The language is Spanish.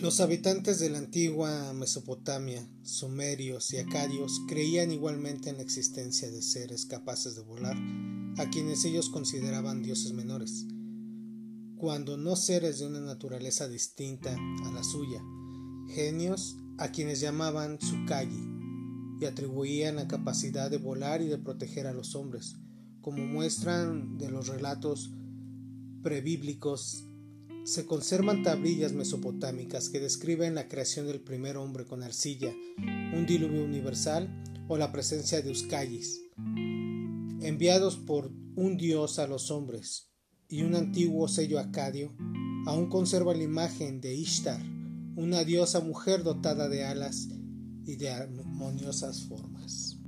Los habitantes de la antigua Mesopotamia, sumerios y acadios, creían igualmente en la existencia de seres capaces de volar, a quienes ellos consideraban dioses menores, cuando no seres de una naturaleza distinta a la suya, genios a quienes llamaban Tsukayi, y atribuían la capacidad de volar y de proteger a los hombres, como muestran de los relatos prebíblicos se conservan tablillas mesopotámicas que describen la creación del primer hombre con arcilla, un diluvio universal o la presencia de Euskayis, enviados por un dios a los hombres, y un antiguo sello acadio aún conserva la imagen de Ishtar, una diosa mujer dotada de alas y de armoniosas formas.